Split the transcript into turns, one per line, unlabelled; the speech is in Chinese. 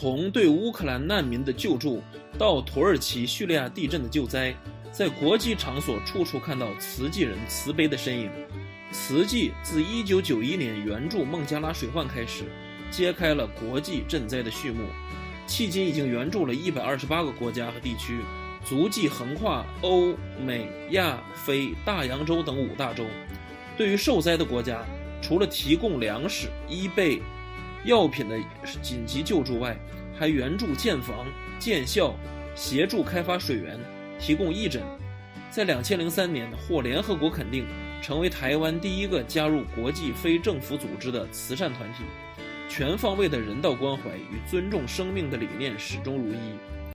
从对乌克兰难民的救助，到土耳其叙利亚地震的救灾，在国际场所处处看到慈济人慈悲的身影。慈济自1991年援助孟加拉水患开始，揭开了国际赈灾的序幕。迄今已经援助了128个国家和地区，足迹横跨欧美亚非大洋洲等五大洲。对于受灾的国家，除了提供粮食、衣被、药品的紧急救助外，还援助建房、建校，协助开发水源，提供义诊。在两千零三年获联合国肯定，成为台湾第一个加入国际非政府组织的慈善团体。全方位的人道关怀与尊重生命的理念始终如一。